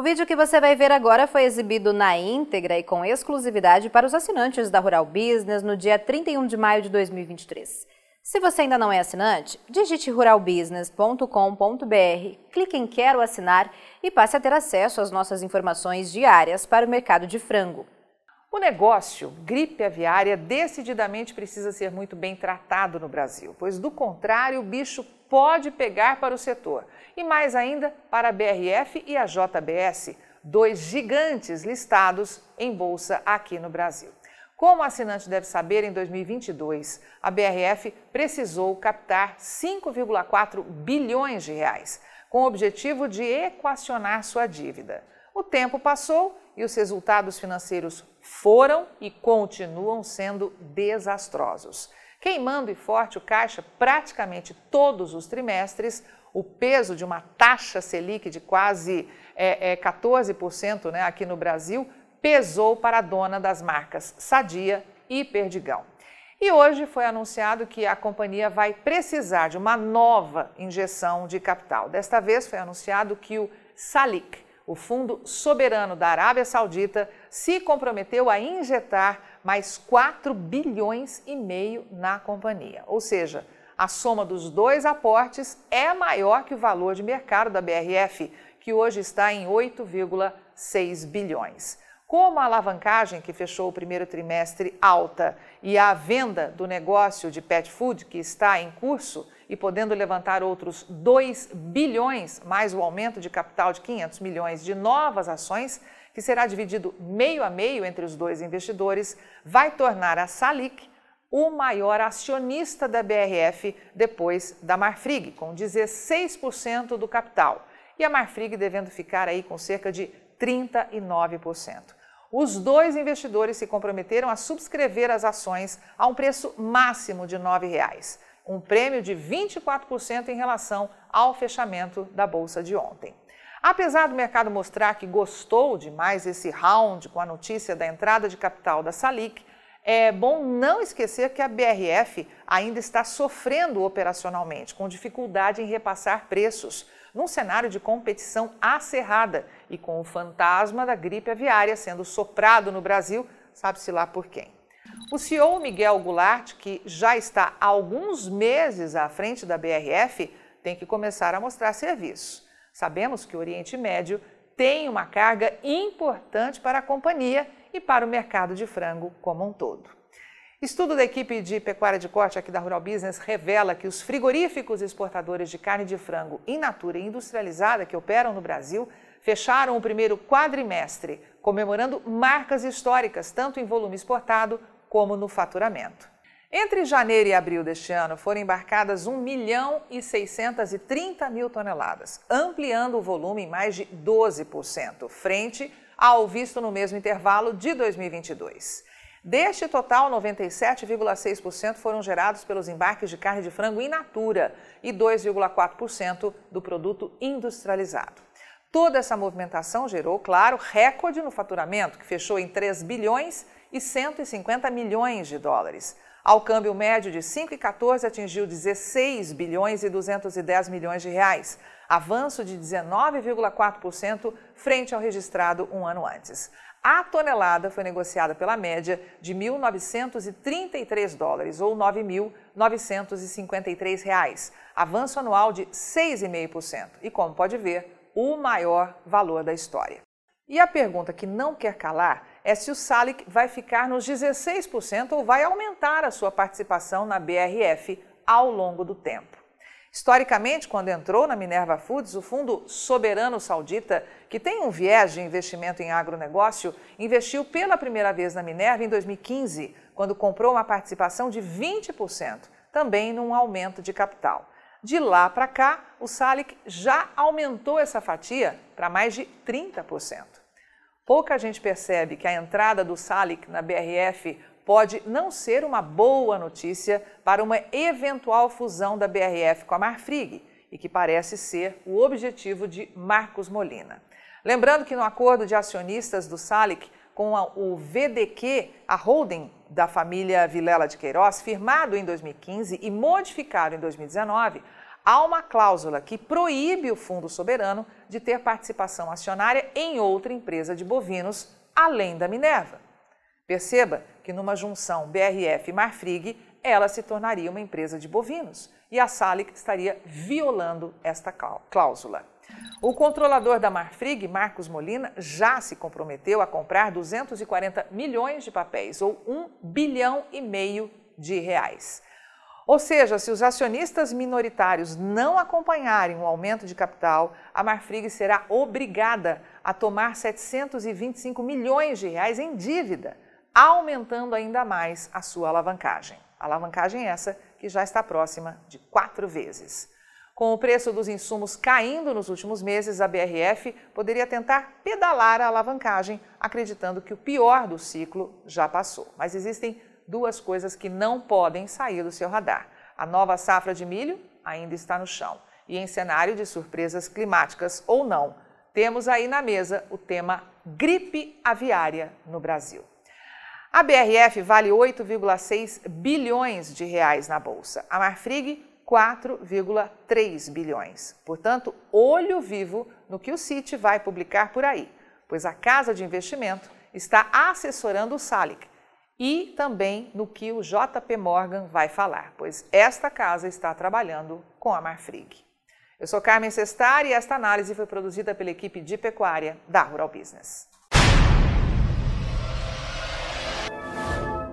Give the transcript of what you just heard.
O vídeo que você vai ver agora foi exibido na íntegra e com exclusividade para os assinantes da Rural Business no dia 31 de maio de 2023. Se você ainda não é assinante, digite ruralbusiness.com.br, clique em Quero assinar e passe a ter acesso às nossas informações diárias para o mercado de frango. O negócio gripe aviária decididamente precisa ser muito bem tratado no Brasil, pois do contrário o bicho pode pegar para o setor e mais ainda para a BRF e a JBS, dois gigantes listados em bolsa aqui no Brasil. Como o assinante deve saber, em 2022, a BRF precisou captar 5,4 bilhões de reais, com o objetivo de equacionar sua dívida. O tempo passou e os resultados financeiros foram e continuam sendo desastrosos. Queimando e forte o caixa praticamente todos os trimestres, o peso de uma taxa Selic de quase é, é, 14% né, aqui no Brasil pesou para a dona das marcas Sadia e Perdigão. E hoje foi anunciado que a companhia vai precisar de uma nova injeção de capital. Desta vez foi anunciado que o Salik, o Fundo Soberano da Arábia Saudita se comprometeu a injetar mais 4 bilhões e meio na companhia. Ou seja, a soma dos dois aportes é maior que o valor de mercado da BRF, que hoje está em 8,6 bilhões. Como a alavancagem que fechou o primeiro trimestre alta e a venda do negócio de pet food que está em curso, e podendo levantar outros 2 bilhões, mais o aumento de capital de 500 milhões de novas ações, que será dividido meio a meio entre os dois investidores, vai tornar a Salic o maior acionista da BRF depois da Marfrig, com 16% do capital, e a Marfrig devendo ficar aí com cerca de 39%. Os dois investidores se comprometeram a subscrever as ações a um preço máximo de R$ 9,00 um prêmio de 24% em relação ao fechamento da bolsa de ontem. Apesar do mercado mostrar que gostou de mais esse round com a notícia da entrada de capital da Salic, é bom não esquecer que a BRF ainda está sofrendo operacionalmente, com dificuldade em repassar preços, num cenário de competição acirrada e com o fantasma da gripe aviária sendo soprado no Brasil, sabe-se lá por quem. O CEO Miguel Goulart, que já está há alguns meses à frente da BRF, tem que começar a mostrar serviço. Sabemos que o Oriente Médio tem uma carga importante para a companhia e para o mercado de frango como um todo. Estudo da equipe de pecuária de corte aqui da Rural Business revela que os frigoríficos exportadores de carne de frango in natura e industrializada que operam no Brasil fecharam o primeiro quadrimestre, comemorando marcas históricas, tanto em volume exportado como no faturamento. Entre janeiro e abril deste ano, foram embarcadas 1 milhão e 630 mil toneladas, ampliando o volume em mais de 12%, frente ao visto no mesmo intervalo de 2022. Deste total, 97,6% foram gerados pelos embarques de carne de frango in natura e 2,4% do produto industrializado. Toda essa movimentação gerou, claro, recorde no faturamento, que fechou em 3 bilhões e 150 milhões de dólares. Ao câmbio médio de 5,14 atingiu 16 bilhões e 210 milhões de reais, avanço de 19,4% frente ao registrado um ano antes. A tonelada foi negociada pela média de 1.933 dólares, ou 9.953 reais, avanço anual de 6,5%, e como pode ver, o maior valor da história. E a pergunta que não quer calar é se o Salic vai ficar nos 16% ou vai aumentar a sua participação na BRF ao longo do tempo. Historicamente, quando entrou na Minerva Foods, o fundo soberano saudita, que tem um viés de investimento em agronegócio, investiu pela primeira vez na Minerva em 2015, quando comprou uma participação de 20%, também num aumento de capital. De lá para cá, o Salic já aumentou essa fatia para mais de 30%. Pouca gente percebe que a entrada do Salic na BRF pode não ser uma boa notícia para uma eventual fusão da BRF com a Marfrig e que parece ser o objetivo de Marcos Molina. Lembrando que no acordo de acionistas do Salic com a, o VDQ, a holding da família Vilela de Queiroz, firmado em 2015 e modificado em 2019, há uma cláusula que proíbe o Fundo Soberano de ter participação acionária em outra empresa de bovinos além da Minerva. Perceba que numa junção BRF-Marfrig, ela se tornaria uma empresa de bovinos e a Salic estaria violando esta cláusula. O controlador da Marfrig, Marcos Molina, já se comprometeu a comprar 240 milhões de papéis, ou 1 bilhão e meio de reais. Ou seja, se os acionistas minoritários não acompanharem o aumento de capital, a Marfrig será obrigada a tomar 725 milhões de reais em dívida, aumentando ainda mais a sua alavancagem. Alavancagem essa que já está próxima de quatro vezes. Com o preço dos insumos caindo nos últimos meses, a BRF poderia tentar pedalar a alavancagem, acreditando que o pior do ciclo já passou. Mas existem duas coisas que não podem sair do seu radar. A nova safra de milho ainda está no chão. E em cenário de surpresas climáticas ou não, temos aí na mesa o tema gripe aviária no Brasil. A BRF vale 8,6 bilhões de reais na bolsa. A Marfrig 4,3 bilhões. Portanto, olho vivo no que o CIT vai publicar por aí, pois a casa de investimento está assessorando o Salic, e também no que o JP Morgan vai falar, pois esta casa está trabalhando com a Marfrig. Eu sou Carmen Sestari e esta análise foi produzida pela equipe de pecuária da Rural Business.